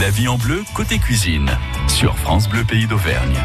La vie en bleu côté cuisine sur France Bleu Pays d'Auvergne.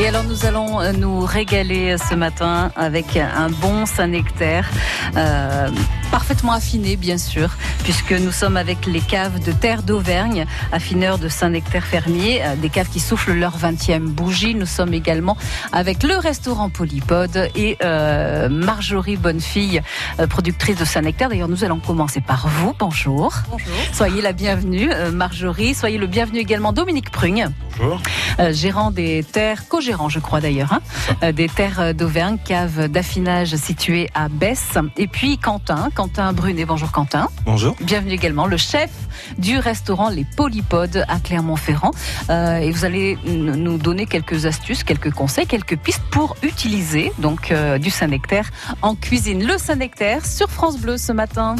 Et alors nous allons euh, nous régaler ce matin avec un bon Saint-Nectaire, euh, parfaitement affiné bien sûr, puisque nous sommes avec les caves de terre d'Auvergne, affineurs de Saint-Nectaire fermier, euh, des caves qui soufflent leur 20e bougie. Nous sommes également avec le restaurant Polypode et euh, Marjorie Bonnefille, euh, productrice de Saint-Nectaire. D'ailleurs nous allons commencer par vous. Bonjour. Bonjour. Soyez la bienvenue euh, Marjorie, soyez le bienvenu également Dominique Prugne. Bonjour. Euh, gérant des terres, co-gérant je crois d'ailleurs, hein, euh, des terres d'Auvergne, cave d'affinage située à Besse. Et puis Quentin, Quentin Brunet, bonjour Quentin. Bonjour. Bienvenue également, le chef du restaurant Les Polypodes à Clermont-Ferrand. Euh, et vous allez nous donner quelques astuces, quelques conseils, quelques pistes pour utiliser donc euh, du Saint-Nectaire en cuisine. Le Saint-Nectaire sur France Bleu ce matin.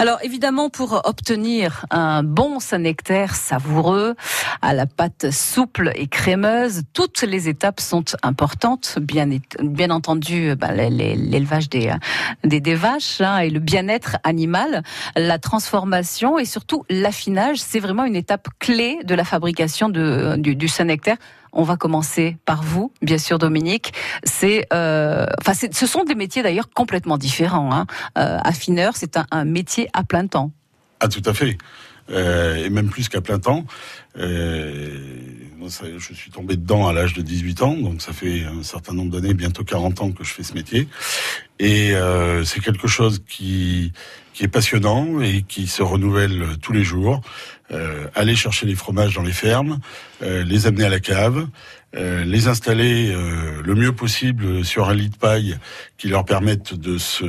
Alors évidemment, pour obtenir un bon Saint-Nectaire savoureux, à la pâte souple et crémeuse, toutes les étapes sont importantes. Bien, bien entendu, bah, l'élevage des, des, vaches hein, et le bien-être animal, la transformation et surtout l'affinage, c'est vraiment une étape clé de la fabrication du, du Saint-Nectaire. On va commencer par vous, bien sûr, Dominique. C'est, euh, ce sont des métiers d'ailleurs complètement différents. Hein. Euh, affineur, c'est un, métier à plein temps. Ah, tout à fait. Euh, et même plus qu'à plein temps. Je suis tombé dedans à l'âge de 18 ans, donc ça fait un certain nombre d'années, bientôt 40 ans que je fais ce métier. Et c'est quelque chose qui, qui est passionnant et qui se renouvelle tous les jours. Euh, aller chercher les fromages dans les fermes, euh, les amener à la cave, euh, les installer euh, le mieux possible sur un lit de paille qui leur permette de se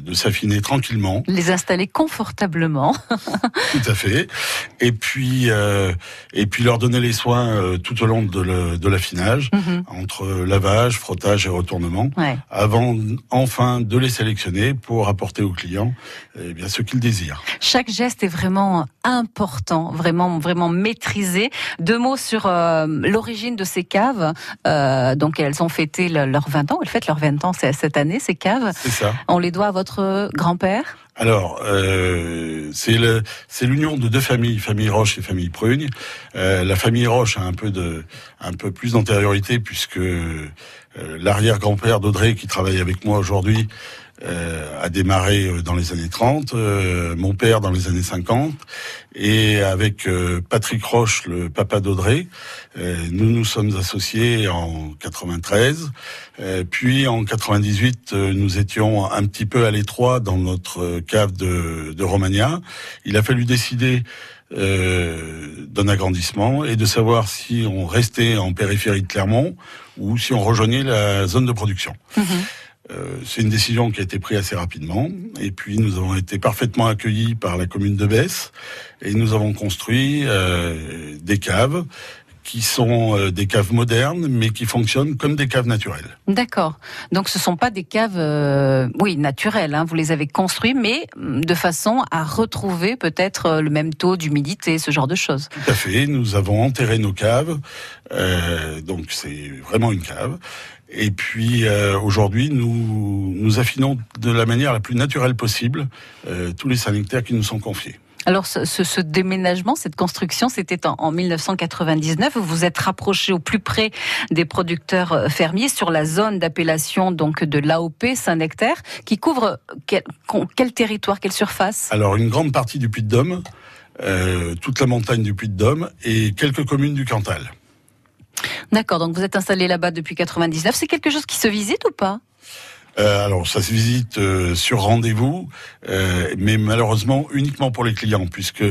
de s'affiner tranquillement. Les installer confortablement. Tout à fait. Et puis euh, et puis leur donner les soins euh, tout au long de l'affinage, Mhm. entre lavage, frottage et retournement, Ouais. avant enfin de les sélectionner pour apporter aux clients eh bien ce qu'ils désirent. Chaque geste est vraiment important, vraiment, vraiment maîtrisé. Deux mots sur euh, l'origine de ces caves. Euh, donc, elles ont fêté le- leurs 20 ans. Elles fêtent leurs 20 ans cette année, ces caves. C'est ça. On les doit à votre grand-père? Alors, euh, c'est l'union de deux familles, famille Roche et famille Prugne. Euh, la famille Roche a un peu de, un peu plus d'antériorité puisque euh, l'arrière-grand-père d'Audrey, qui travaille avec moi aujourd'hui, euh, a démarré euh, dans les années 30, euh, mon père dans les années 50, et avec euh, Patrick Roche, le papa d'Audrey, euh, nous nous sommes associés en 93. Euh, puis en 98, euh, nous étions un petit peu à l'étroit dans notre cave de, de Romagna. Il a fallu décider euh, d'un agrandissement et de savoir si on restait en périphérie de Clermont ou si on rejoignait la zone de production. Euh, c'est une décision qui a été prise assez rapidement. Et puis nous avons été parfaitement accueillis par la commune de Besse et nous avons construit euh, des caves qui sont euh, des caves modernes, mais qui fonctionnent comme des caves naturelles. D'accord. Donc, ce sont pas des caves, euh, oui, naturelles. Hein. Vous les avez construites, mais hum, de façon à retrouver peut-être le même taux d'humidité, ce genre de choses. Tout à fait. Nous avons enterré nos caves, euh, donc c'est vraiment une cave. Et puis euh, aujourd'hui, nous nous affinons de la manière la plus naturelle possible euh, tous les sanitaires qui nous sont confiés. Alors, ce, ce- ce déménagement, cette construction, c'était en, en 1999. Vous vous êtes rapproché au plus près des producteurs euh, fermiers sur la zone d'appellation donc de l'AOP Saint-Nectaire, qui couvre quel, territoire, quelle surface? Alors une grande partie du Puy-de-Dôme, euh, toute la montagne du Puy-de-Dôme et quelques communes du Cantal. D'accord. Donc, vous êtes installé là-bas depuis 99. C'est quelque chose qui se visite ou pas? Euh, alors ça se visite euh, sur rendez-vous, euh, mais malheureusement uniquement pour les clients, puisque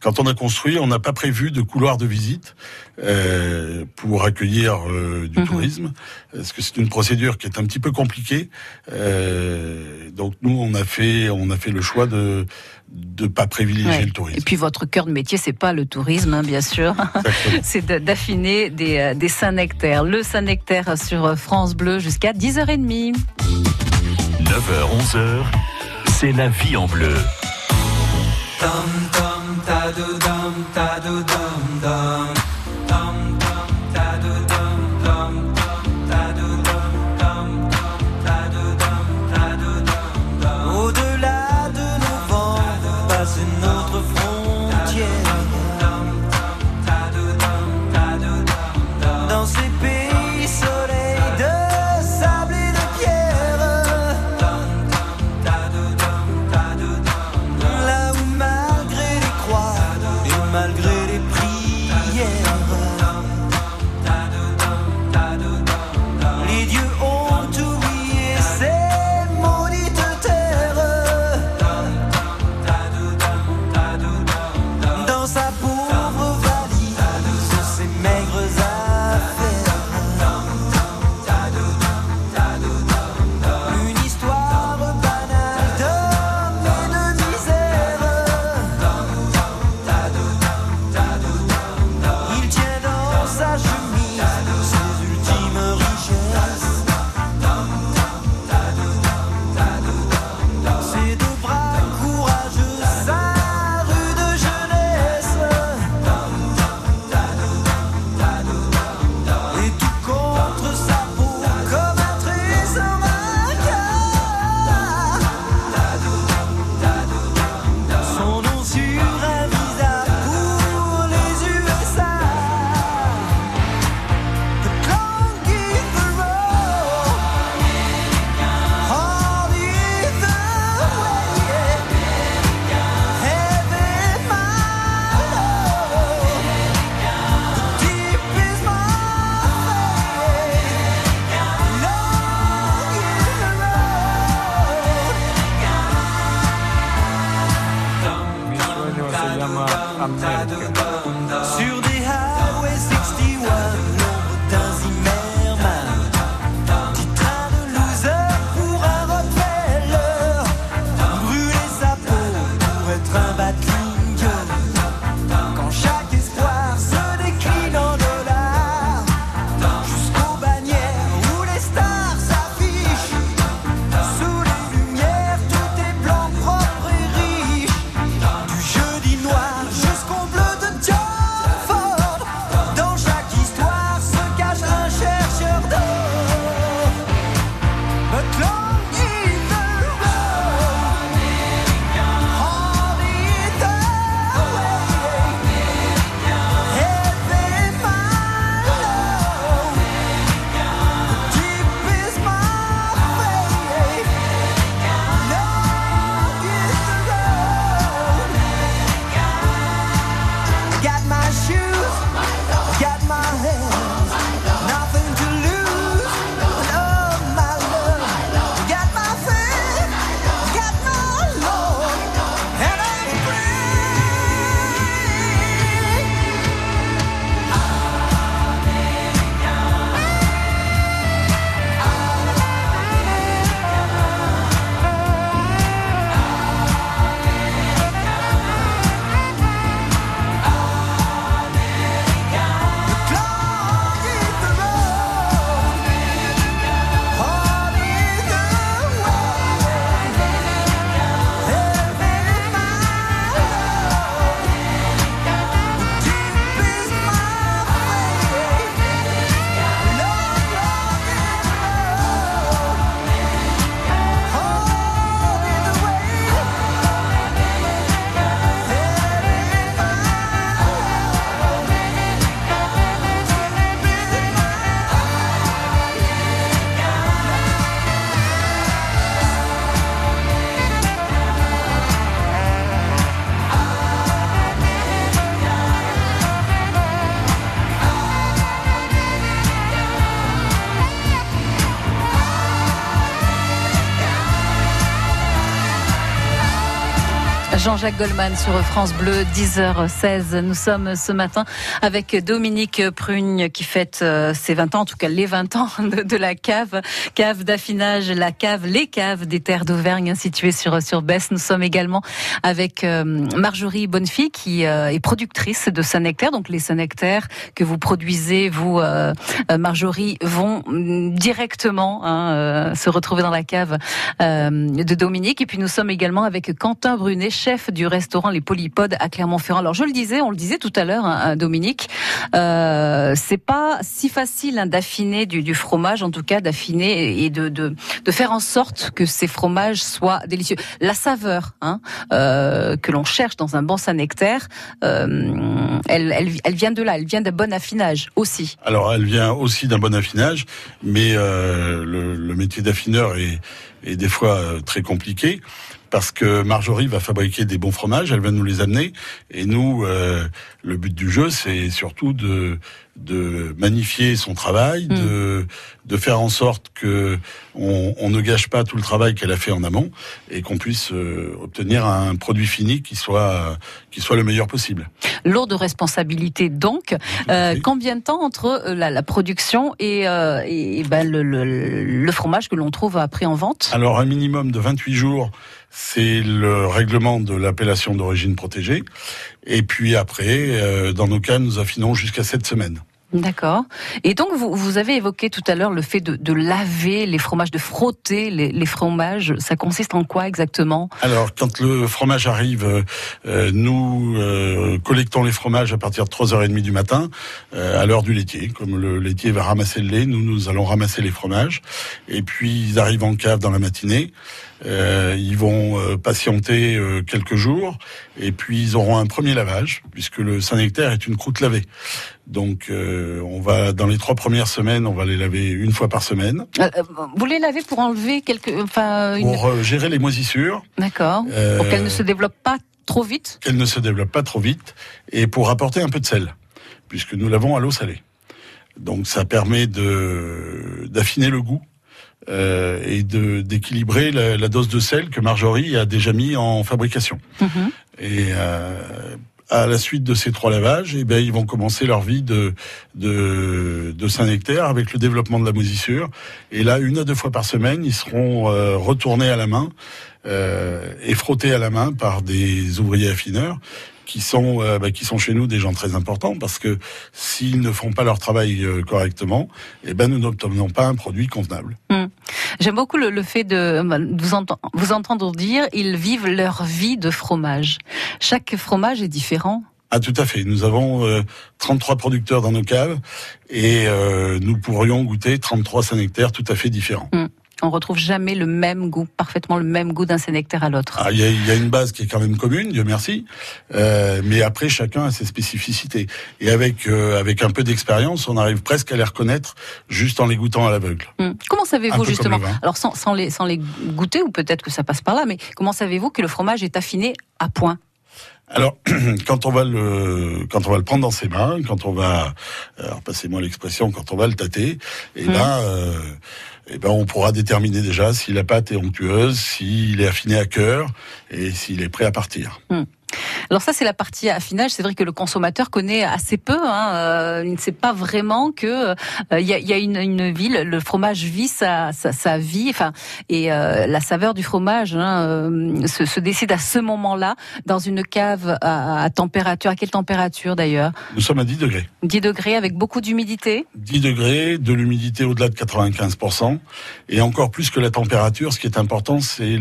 quand on a construit, on n'a pas prévu de couloir de visite euh, pour accueillir euh, du Mhm. tourisme, parce que c'est une procédure qui est un petit peu compliquée. Euh, donc nous, on a fait, on a fait le choix de de pas privilégier Ouais. le tourisme. Et puis, votre cœur de métier, c'est pas le tourisme, hein, bien sûr. C'est d'affiner des, euh, des Saint-Nectaire. Le Saint-Nectaire sur France Bleu jusqu'à 10h30. 9h, 11h, c'est la vie en bleu. Dum dum ta do dum ta do dum dum ta pour être Jean-Jacques Goldman sur France Bleu, 10h16. Nous sommes ce matin avec Dominique Prugne qui fête euh, ses 20 ans, en tout cas les 20 ans de, la cave, cave d'affinage, la cave, les caves des terres d'Auvergne situées sur, sur Besse. Nous sommes également avec euh, Marjorie Bonnefille qui euh, est productrice de Saint-Nectaire. Donc les Saint-Nectaire que vous produisez, vous, Marjorie, vont directement hein, se retrouver dans la cave de Dominique. Et puis nous sommes également avec Quentin Brunet, du restaurant Les Polypodes à Clermont-Ferrand. Alors je le disais, on le disait tout à l'heure, hein, Dominique, euh, c'est pas si facile hein, d'affiner du, fromage, en tout cas d'affiner et de, faire en sorte que ces fromages soient délicieux. La saveur hein, euh, que l'on cherche dans un bon Saint-Nectaire, euh, elle, vient de là, elle vient d'un bon affinage aussi. Alors, elle vient aussi d'un bon affinage, mais le, métier d'affineur est, des fois très compliqué parce que Marjorie va fabriquer des bons fromages, elle va nous les amener, et nous, euh, le but du jeu, c'est surtout de de magnifier son travail, de de faire en sorte que on, on ne gâche pas tout le travail qu'elle a fait en amont et qu'on puisse euh, obtenir un produit fini qui soit qui soit le meilleur possible. Lourde responsabilité donc. Euh, combien de temps entre euh, la, la production et, euh, et, et ben, le, le, le fromage que l'on trouve après en vente? Alors un minimum de 28 jours, c'est le règlement de l'appellation d'origine protégée. Et puis après, euh, dans nos cas, nous affinons jusqu'à 7 semaines. D'accord. Et donc, vous, vous avez évoqué tout à l'heure le fait de, de laver les fromages, de frotter les, les fromages. Ça consiste en quoi exactement? Alors, quand le fromage arrive, euh, euh, nous euh, collectons les fromages à partir de 3h30 du matin, euh, à l'heure du laitier. Comme le laitier va ramasser le lait, nous, nous allons ramasser les fromages. Et puis, ils arrivent en cave dans la matinée. Euh, ils vont euh, patienter euh, quelques jours. Et puis, ils auront un premier lavage, puisque le Saint-Nectaire est une croûte lavée. Donc, euh, on va dans les trois premières semaines, on va les laver une fois par semaine Euh, euh, Vous les lavez pour enlever quelque, enfin, une... pour gérer les moisissures. D'accord. Euh, Pour qu'elles ne se développent pas trop vite. qu'elle ne se développe pas trop vite et pour apporter un peu de sel, puisque nous l'avons à l'eau salée. Donc ça permet de d'affiner le goût euh, et de d'équilibrer la, la dose de sel que Marjorie a déjà mis en fabrication. Mhm. Et à la suite de ces trois lavages, eh ben, ils vont commencer leur vie de, de, de Saint-Nectaire avec le développement de la moisissure. Et là, une à deux fois par semaine, ils seront euh, retournés à la main euh, et frottés à la main par des ouvriers affineurs qui sont euh, bah, qui sont chez nous des gens très importants parce que s'ils ne font pas leur travail euh, correctement, eh ben nous n'obtenons pas un produit convenable. J'aime beaucoup le, le fait de bah, vous, entend- vous entendre dire ils vivent leur vie de fromage. Chaque fromage est différent. Ah tout à fait. Nous avons euh, 33 producteurs dans nos caves et euh, nous pourrions goûter 33 Saint-Nectaire tout à fait différents. On retrouve jamais le même goût, parfaitement le même goût d'un sénectaire à l'autre. Ah, Il y, a, il y a une base qui est quand même commune, Dieu merci, euh, mais après chacun a ses spécificités. Et avec euh, avec un peu d'expérience, on arrive presque à les reconnaître juste en les goûtant à l'aveugle. Hum. Comment savez-vous justement. Alors sans, sans les sans les goûter ou peut-être que ça passe par là, mais comment savez-vous que le fromage est affiné à point? Alors, quand on va le, quand on va le prendre dans ses mains, quand on va, alors passez-moi l'expression, quand on va le tâter, et Mhm. ben, euh, eh ben, on pourra déterminer déjà si la pâte est onctueuse, s'il est affiné à cœur et s'il est prêt à partir. Alors ça c'est la partie affinage. C'est vrai que le consommateur connaît assez peu. Hein, euh, il ne sait pas vraiment que euh, il y a, y a une, une ville, le fromage vit sa, sa, sa vie, enfin et euh, la saveur du fromage hein, euh, se, se décide à ce moment-là dans une cave à, à température. À quelle température d'ailleurs? Nous sommes à 10 degrés. 10 degrés avec beaucoup d'humidité. 10 degrés, de l'humidité au-delà de 95%, et encore plus que la température, ce qui est important, c'est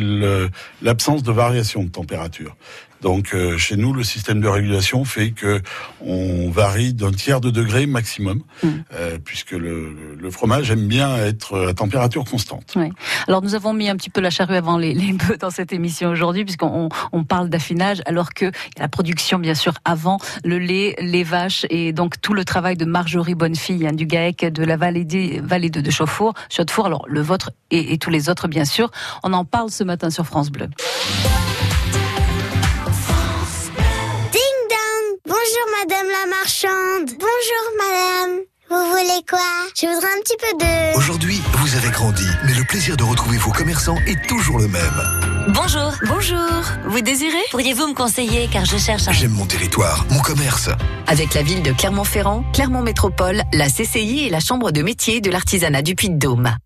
l'absence de variation de température. Donc euh, chez nous, le système de régulation fait que on varie d'un tiers de degré maximum, Mm. euh, puisque le, le fromage aime bien être à température constante. Alors nous avons mis un petit peu la charrue avant les, les bœufs dans cette émission aujourd'hui, puisqu'on on parle d'affinage, alors que il y a la production bien sûr avant le lait, les vaches et donc tout le travail de Marjorie Bonnefille hein, du GAEC de la vallée, des, vallée de, de Chauffour, alors le vôtre et, et tous les autres bien sûr. On en parle ce matin sur France Bleu. Voulez quoi? Je voudrais un petit peu de... Aujourd'hui, vous avez grandi, mais le plaisir de retrouver vos commerçants est toujours le même. Bonjour. Bonjour. Vous désirez? Pourriez-vous me conseiller car je cherche un... J'aime mon territoire, mon commerce. Avec la ville de Clermont-Ferrand, Clermont Métropole, la CCI et la Chambre de métier de l'artisanat du Puy-de-Dôme.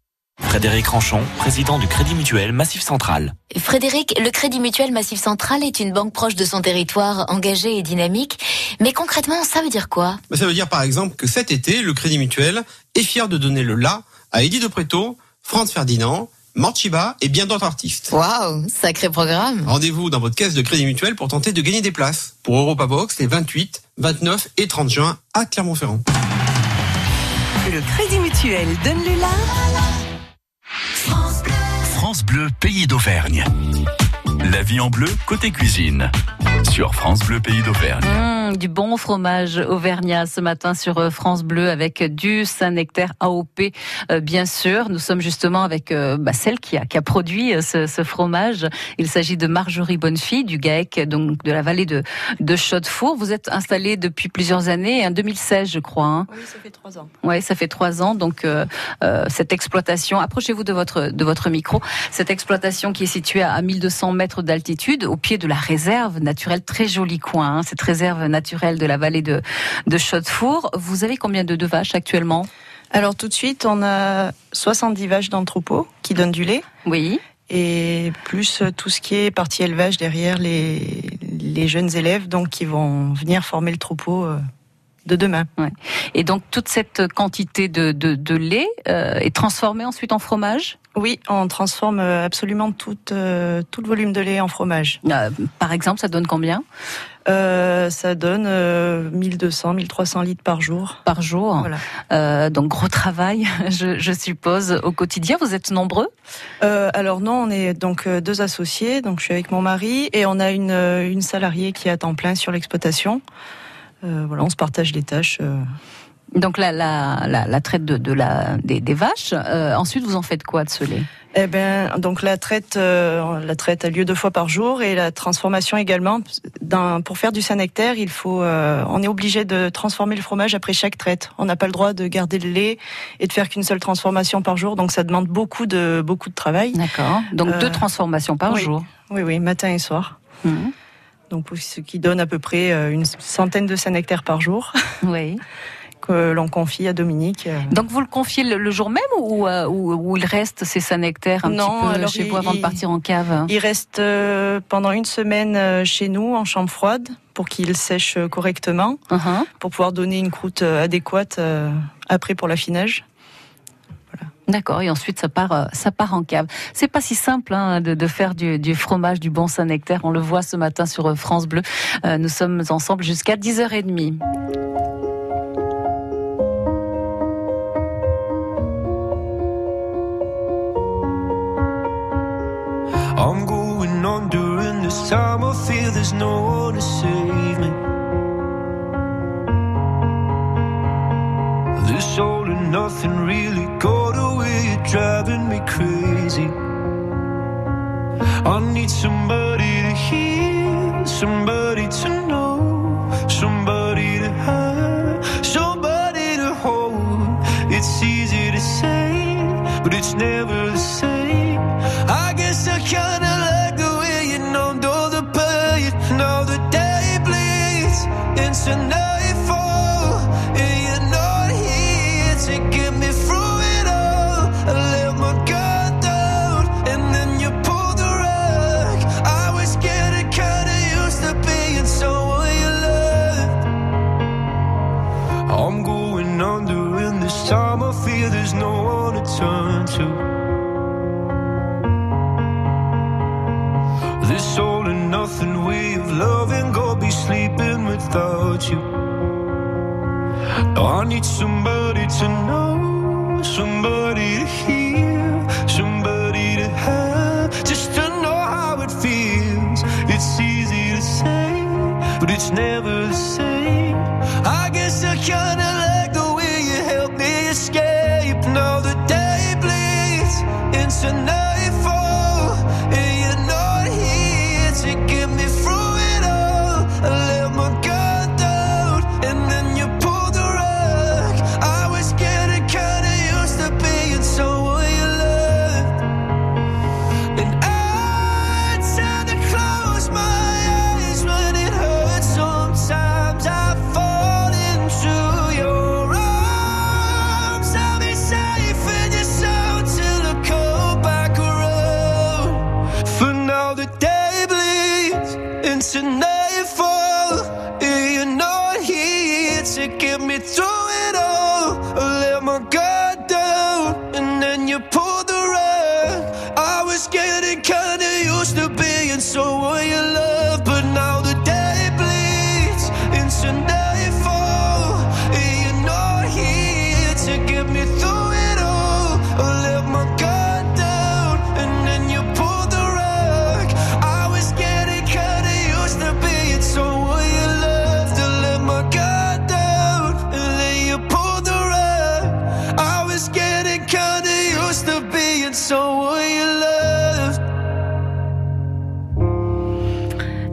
Frédéric Ranchon, président du Crédit Mutuel Massif Central. Frédéric, le Crédit Mutuel Massif Central est une banque proche de son territoire, engagée et dynamique. Mais concrètement, ça veut dire quoi? Bah, Ça veut dire par exemple que cet été, le Crédit Mutuel est fier de donner le la à Eddie de Préto, Franz Ferdinand, Morchiba et bien d'autres artistes. Waouh, sacré programme. Rendez-vous dans votre caisse de Crédit Mutuel pour tenter de gagner des places pour Europa Box les 28, 29 et 30 juin à Clermont-Ferrand. Le Crédit Mutuel donne le la. France Bleu, pays d'Auvergne. La vie en bleu, côté cuisine. Sur France Bleu, pays d'Auvergne. Mmh, du bon fromage auvergnat ce matin sur euh, France Bleu avec du Saint-Nectaire AOP, euh, bien sûr. Nous sommes justement avec euh, bah, celle qui a, qui a produit euh, ce, ce fromage. Il s'agit de Marjorie Bonnefille du GAEC, donc de la vallée de, de Chaudefour. Vous êtes installée depuis plusieurs années, en 2016 je crois. Hein. Oui, ça fait trois ans. Oui, ça fait trois ans. Donc euh, euh, cette exploitation, approchez-vous de votre de votre micro. Cette exploitation qui est située à 1200 mètres d'altitude, au pied de la réserve naturelle, très joli coin. hein, cette réserve naturelle de la vallée de de Chaudefour. Vous avez combien de, de vaches actuellement? Alors tout de suite, on a 70 vaches d'entrepôt qui donnent du lait. Oui. Et plus tout ce qui est partie élevage derrière les, les jeunes élèves donc qui vont venir former le troupeau euh, de demain. Et donc toute cette quantité de de, de lait euh, est transformée ensuite en fromage? Oui, on transforme euh, absolument tout, euh, tout le volume de lait en fromage. Euh, par exemple, ça donne combien? Euh, ça donne euh, 1200, 1300 litres par jour. par jour Voilà. Donc gros travail, je, je suppose au quotidien. Vous êtes nombreux? Alors non, on est donc deux associés, donc je suis avec mon mari et on a une, une salariée qui est à temps plein sur l'exploitation. Voilà, on se partage les tâches. Donc la, la, la, la traite de, de la, des, des vaches. Euh, ensuite, vous en faites quoi de ce lait? Eh ben, donc la traite, euh, la traite a lieu deux fois par jour et la transformation également. Pour faire du Saint-Nectaire, il faut, euh, on est obligé de transformer le fromage après chaque traite. On n'a pas le droit de garder le lait et de faire qu'une seule transformation par jour, donc ça demande beaucoup de beaucoup de travail. D'accord. Donc deux transformations par oui. jour. Oui, oui, matin et soir. Mhm. Donc, ce qui donne à peu près une centaine de nectaires par jour. Oui. que l'on confie à Dominique. Donc vous le confiez le, jour même ou, euh, ou, ou il reste ces sanectaires un Non, petit peu alors chez il- vous avant de partir en cave Il reste euh, pendant une semaine euh, chez nous en chambre froide pour qu'il sèche euh, correctement, Uh-huh. pour pouvoir donner une croûte euh, adéquate euh, après pour l'affinage. D'accord, et ensuite ça part, euh, ça part en cave. C'est pas si simple hein, de, de faire du, du fromage, du bon Saint-Nectaire. On le voit ce matin sur euh, France Bleu. Euh, nous sommes ensemble jusqu'à 10h30. There's no one to save me. This all and nothing really got away, driving me crazy. I need somebody to hear, somebody to know, somebody to have, somebody to hold. It's easy to say, but it's never listener need somebody to know, somebody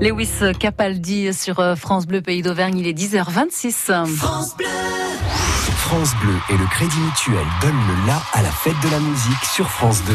Lewis Capaldi sur euh, France Bleu Pays d'Auvergne, il est 10h26. France Bleu et le Crédit Mutuel donnent le la à la fête de la musique sur France 2.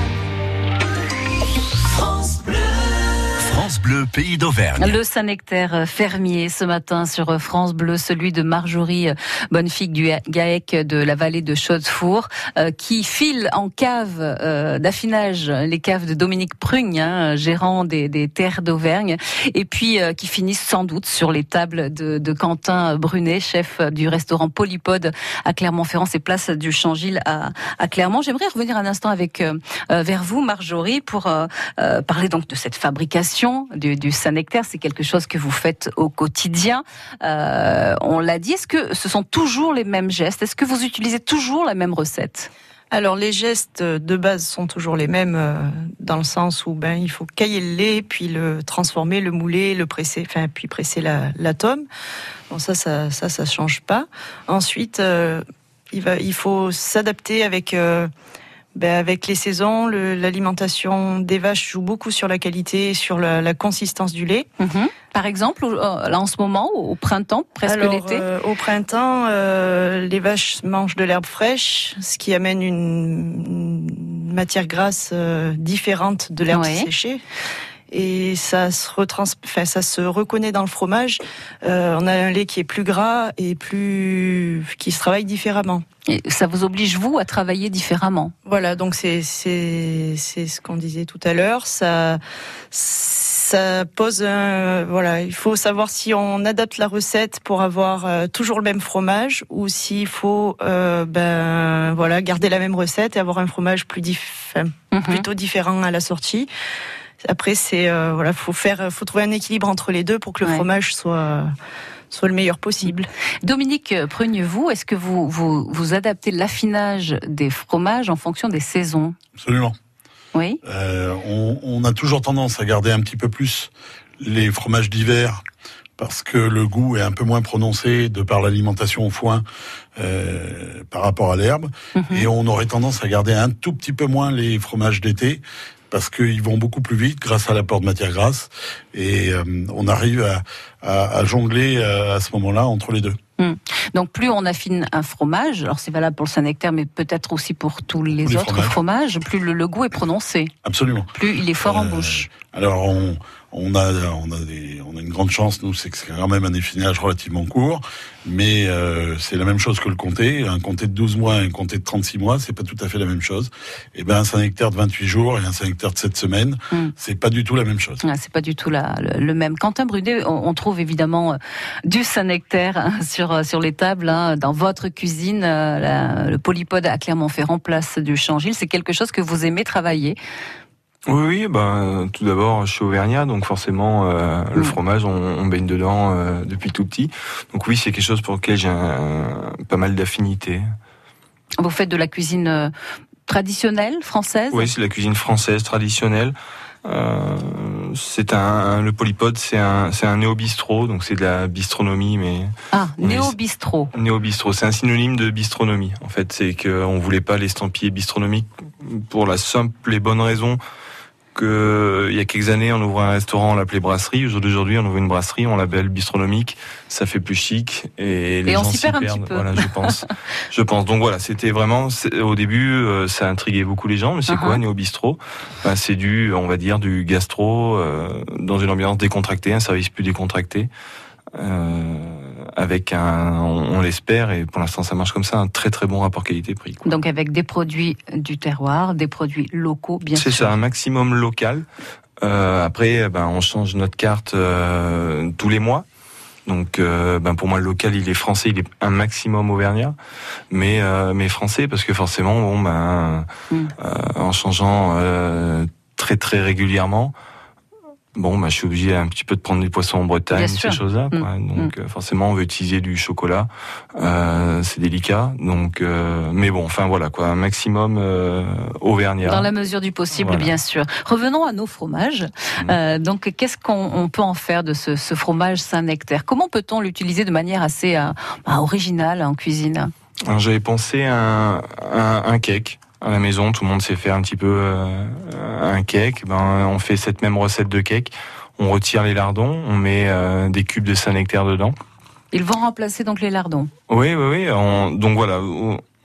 Bleu. Pays d'Auvergne. Le Saint-Nectaire fermier ce matin sur France Bleu, celui de Marjorie Bonnefigue du GAEC de la vallée de Chaudefour, euh, qui file en cave euh, d'affinage les caves de Dominique Prugne, hein, gérant des, des terres d'Auvergne, et puis euh, qui finissent sans doute sur les tables de, Quentin Brunet, chef du restaurant Polypode à Clermont-Ferrand, c'est place du Changil à, à Clermont. J'aimerais revenir un instant avec euh, euh, vers vous, Marjorie, pour euh, euh, parler donc de cette fabrication du, du Saint-Nectaire. C'est quelque chose que vous faites au quotidien. Euh, on l'a dit. Est-ce que ce sont toujours les mêmes gestes? Est-ce que vous utilisez toujours la même recette? Alors les gestes de base sont toujours les mêmes euh, dans le sens où ben il faut cailler le lait, puis le transformer, le mouler, le presser, enfin puis presser la- l'atome. Bon ça ça ça ça change pas. Ensuite euh, il va il faut s'adapter avec euh, ben, avec les saisons, l'alimentation des vaches joue beaucoup sur la qualité et sur la, la consistance du lait. Mhm. Par exemple, euh, là en ce moment, au printemps, presque l'été. euh, au printemps, euh, les vaches mangent de l'herbe fraîche, ce qui amène une, une matière grasse euh, différente de l'herbe Ouais. séchée. Et ça se, retrans... enfin, ça se reconnaît dans le fromage. Euh, on a un lait qui est plus gras et plus qui se travaille différemment. Et ça vous oblige vous à travailler différemment. Voilà, donc c'est c'est c'est ce qu'on disait tout à l'heure. Ça ça pose un voilà. Il faut savoir si on adapte la recette pour avoir euh, toujours le même fromage ou s'il faut euh, ben voilà garder la même recette et avoir un fromage plus dif... enfin, Mhm. plutôt différent à la sortie. Après c'est euh, voilà, faut faire faut trouver un équilibre entre les deux pour que le Ouais. fromage soit soit le meilleur possible. Dominique Prugne, vous, est-ce que vous, vous, vous adaptez l'affinage des fromages en fonction des saisons? Absolument. Oui. Euh, on, on a toujours tendance à garder un petit peu plus les fromages d'hiver parce que le goût est un peu moins prononcé de par l'alimentation au foin euh, par rapport à l'herbe. Mhm. Et on aurait tendance à garder un tout petit peu moins les fromages d'été parce qu'ils vont beaucoup plus vite grâce à l'apport de matière grasse. Et euh, on arrive à, à- à jongler euh, à ce moment-là entre les deux. Hmm. Donc plus on affine un fromage, alors c'est valable pour le Saint-Nectaire, mais peut-être aussi pour tous les, les autres fromages. plus le, le goût est prononcé, Absolument. plus il est fort en Euh, bouche. Alors on, on a on a des, grande chance nous c'est que c'est quand même un affinage relativement court, mais euh, c'est la même chose que le comté. Un comté de 12 mois et un comté de 36 mois, c'est pas tout à fait la même chose. Et ben un Saint Nectaire de 28 jours et un Saint Nectaire de 7 semaines, Mm. c'est pas du tout la même chose. Ah, c'est pas du tout la- le, le même. Quentin Brunet, on, on trouve évidemment euh, du Saint-Nectaire hein, sur, euh, sur les tables, hein, dans votre cuisine, euh, la- le polypode à Clermont-Ferrand, place du Changil. C'est quelque chose que vous aimez travailler. Oui, ben, tout d'abord, je suis auvergnat, donc forcément, euh, le Mm. fromage, on, on baigne dedans euh, depuis tout petit. Donc oui, c'est quelque chose pour lequel j'ai pas mal d'affinités. Vous faites de la cuisine euh, traditionnelle, française Oui, c'est la cuisine française traditionnelle. Euh, c'est un le polypode, c'est un c'est un néo-bistrot, donc c'est de la bistronomie, mais Ah, Oui, néo-bistrot. néo-bistrot, c'est un synonyme de bistronomie. En fait, c'est qu'on voulait pas l'estampiller bistronomique pour la simple et bonne raison que il y a quelques années, on ouvrait un restaurant, on l'appelait brasserie. Aujourd'hui, on ouvre une brasserie, on l'appelle bistronomique. Ça fait plus chic et les on gens s'y un perdent. petit peu. Voilà, je pense. je pense. Donc voilà, c'était vraiment au début, euh, ça intriguait beaucoup les gens. Mais c'est Uh-huh. quoi néo bistrot? Ben, C'est du, on va dire, du gastro euh, dans une ambiance décontractée, un service plus décontracté. Euh, avec un, on, on l'espère et pour l'instant ça marche comme ça, un très très bon rapport qualité-prix. Donc avec des produits du terroir, des produits locaux, bien C'est sûr. ça, un maximum local. Euh, après, ben, on change notre carte euh, tous les mois. Donc, euh, ben, pour moi, le local, il est français, il est un maximum auvergnat, mais euh, mais français parce que forcément, bon, ben, Mm. euh, en changeant euh, très très régulièrement. Bon, bah, je suis obligé un petit peu de prendre des poissons en Bretagne, Bien ces sûr. choses-là. quoi. Mm, Donc, euh, forcément, on veut utiliser du chocolat. Euh, c'est délicat. Donc, euh, mais bon, enfin voilà quoi, un maximum euh, auvergnat. Dans la mesure du possible, Voilà. bien sûr. Revenons à nos fromages. Euh, donc, qu'est-ce qu'on on peut en faire de ce, ce fromage Saint-Nectaire? Comment peut-on l'utiliser de manière assez bah, originale en cuisine? J'avais pensé à un cake à la maison. Tout le monde sait faire un petit peu euh, un cake. Ben, on fait cette même recette de cake. On retire les lardons, on met euh, des cubes de Saint-Nectaire dedans. Ils vont remplacer donc les lardons. Oui, oui, oui. on- donc voilà,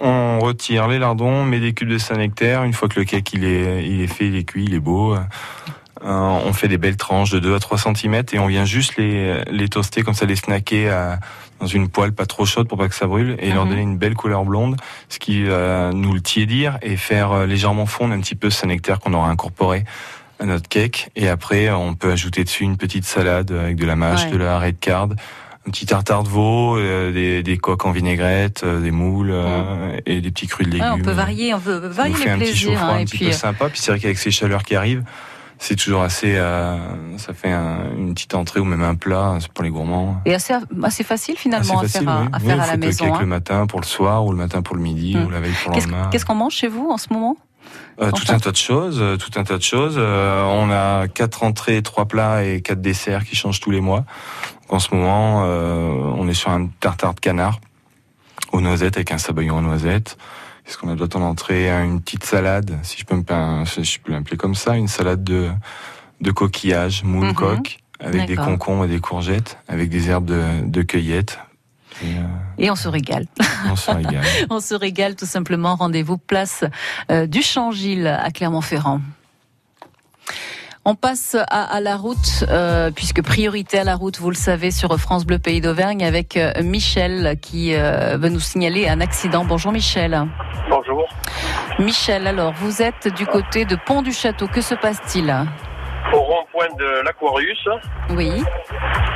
on retire les lardons, on met des cubes de Saint-Nectaire. Une fois que le cake il est, il est fait, il est cuit, il est beau. Euh, on fait des belles tranches de 2 à 3 cm et on vient juste les, les toaster comme ça, les snacker à, dans une poêle pas trop chaude pour pas que ça brûle et leur Mhm. donner une belle couleur blonde, ce qui va nous le tiédir et faire euh, légèrement fondre un petit peu ce nectar qu'on aura incorporé à notre cake. Et après, on peut ajouter dessus une petite salade avec de la mâche, Ouais. de la red card, un petit tartare de veau, euh, des, des coques en vinaigrette, euh, des moules euh, et des petits crus de légumes. Ouais, on peut varier, on peut varier les un petit plaisirs. chaud-froid hein, un et petit puis, peu euh, sympa. Puis c'est vrai qu'avec ces chaleurs qui arrivent, c'est toujours assez, euh, ça fait un- une petite entrée ou même un plat c'est pour les gourmands. et assez, assez facile finalement Assez facile, à faire, à- oui. à, Oui, faire à la le maison. cake hein. le matin pour le soir ou le matin pour le midi ou la veille pour le Qu'est-ce lendemain. qu'est-ce qu'on mange chez vous en ce moment? Euh, tout un tas de choses, euh, tout un tas de choses. Euh, on a quatre entrées, trois plats et quatre desserts qui changent tous les mois. Donc, en ce moment, euh, on est sur un tartare de canard aux noisettes avec un sabayon aux noisettes. Qu'est-ce qu'on a d'autre en entrée Une petite salade, si je peux me si je peux l'appeler comme ça, une salade de de coquillages, moule Mhm. coque, avec des concombres et des courgettes, avec des herbes de, de cueillette. Et, euh, Et on se régale. on se régale. on se régale tout simplement. Rendez-vous place euh, du Champ-Gilles à Clermont-Ferrand. On passe à, à la route, euh, puisque priorité à la route, vous le savez, sur France Bleu Pays d'Auvergne, avec euh, Michel qui euh, veut nous signaler un accident. Bonjour Michel. Bonjour. Michel, alors vous êtes du côté de Pont du Château. Que se passe-t-il? Au rond-point de l'Aquarius, Oui.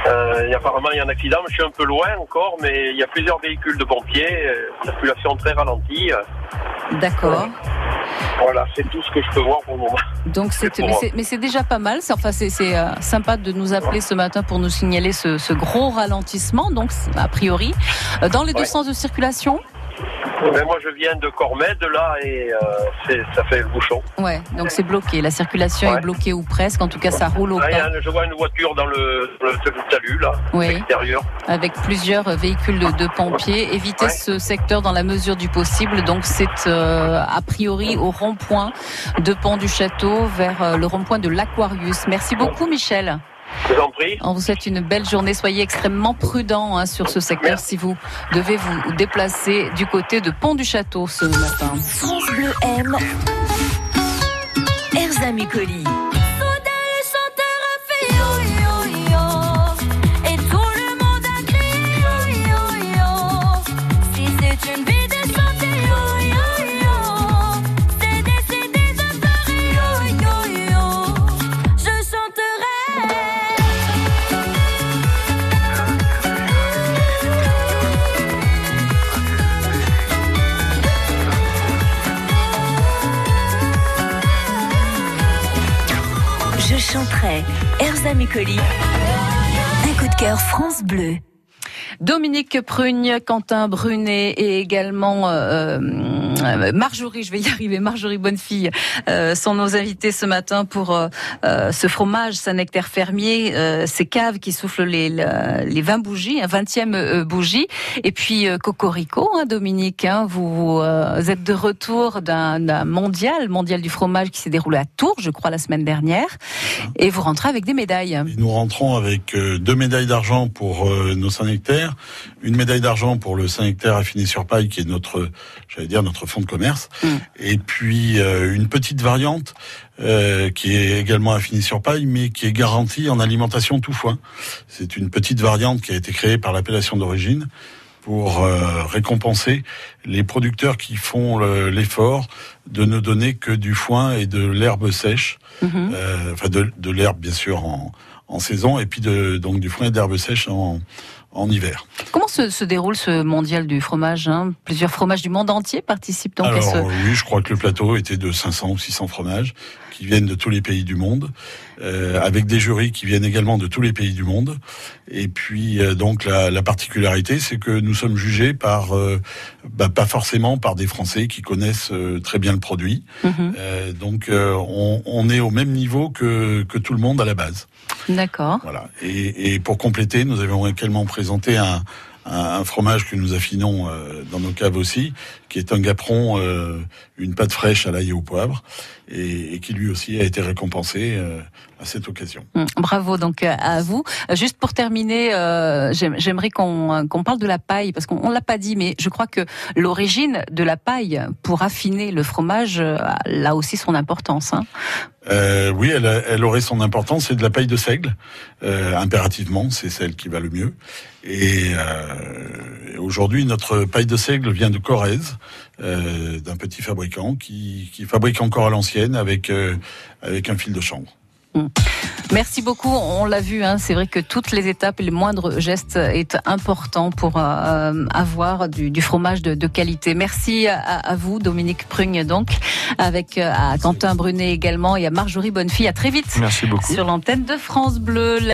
euh, et apparemment il y a un accident, je suis un peu loin encore, mais il y a plusieurs véhicules de pompiers, circulation très ralentie. D'accord. Voilà, c'est tout ce que je peux voir pour le moment. Donc c'est mais c'est déjà pas mal. C'est enfin c'est euh, sympa de nous appeler ce matin pour nous signaler ce, ce gros ralentissement. Donc a priori euh, dans les deux sens de circulation. Mais moi je viens de Cormed là et euh, c'est- ça fait le bouchon. Ouais. Donc c'est bloqué. La circulation Ouais. est bloquée ou presque. En tout cas ça roule au Ah, il y a pas je vois une voiture dans le, dans le talus là, Oui. extérieur. avec plusieurs véhicules de, de pompiers. Évitez Ouais. ce secteur dans la mesure du possible. Donc c'est euh, a priori au rond-point de Pont du Château vers euh, le rond-point de l'Aquarius. Merci beaucoup Michel. Je vous en prie. On vous souhaite une belle journée. Soyez extrêmement prudents hein, sur ce secteur si vous devez vous déplacer du côté de Pont du Château ce matin. France Bleu Micoli. Bleu. Dominique Prugne, Quentin Brunet et également euh, euh, Marjorie, je vais y arriver, Marjorie Bonnefille euh, sont nos invités ce matin pour euh, euh, ce fromage Saint-Nectaire Fermier, euh, ces caves qui soufflent les, les 20 bougies, un 20e euh, bougie. Et puis Cocorico, hein, Dominique, hein, vous, euh, êtes de retour d'un mondial, mondial du fromage qui s'est déroulé à Tours, je crois, la semaine dernière. Et vous rentrez avec des médailles. Et nous rentrons avec deux médailles d'argent pour nos Saint-Nectaire, une médaille d'argent pour le Saint-Nectaire affiné sur paille, qui est notre, j'allais dire, notre fonds de commerce, et puis euh, une petite variante euh, qui est également affinée sur paille, mais qui est garantie en alimentation tout foin. C'est une petite variante qui a été créée par l'appellation d'origine pour euh, récompenser les producteurs qui font le- l'effort de ne donner que du foin et de l'herbe sèche, euh, enfin de, de l'herbe bien sûr en, en saison, et puis de, donc du foin et d'herbe sèche en, en hiver. Comment se, se déroule ce mondial du fromage hein? Plusieurs fromages du monde entier participent donc à Alors ce... oui, je crois que le plateau était de 500 ou 600 fromages qui viennent de tous les pays du monde, euh, avec des jurys qui viennent également de tous les pays du monde. Et puis euh, donc la, la particularité, c'est que nous sommes jugés par, euh, bah, pas forcément par des Français qui connaissent euh, très bien le produit. Mhm. Euh, donc euh, on, on est au même niveau que, que tout le monde à la base. D'accord. Voilà. Et, et pour compléter, nous avons également présenté un, un, fromage que nous affinons euh, dans nos caves aussi, qui est un gaperon, euh, une pâte fraîche à l'ail et au poivre. et, qui lui aussi a été récompensé euh, à cette occasion. Hum, Bravo donc à vous. Juste pour terminer, j'aime- j'aimerais qu'on parle de la paille parce qu'on on l'a pas dit, mais je crois que l'origine de la paille pour affiner le fromage a aussi son importance. Hein. Euh, oui, elle, a- elle aurait son importance. C'est de la paille de seigle, euh, impérativement, c'est celle qui va le mieux. Et euh, aujourd'hui, notre paille de seigle vient de Corrèze, euh, d'un petit fabricant qui, qui fabrique encore à l'ancienne avec euh, avec un fil de chanvre. Merci beaucoup. On l'a vu, hein, c'est vrai que toutes les étapes et les moindres gestes est important pour euh, avoir du, du fromage de, de qualité. Merci à, à vous, Dominique Prugne, donc, avec à Quentin Brunet également et à Marjorie Bonnefille. À très vite Merci beaucoup. sur l'antenne de France Bleu.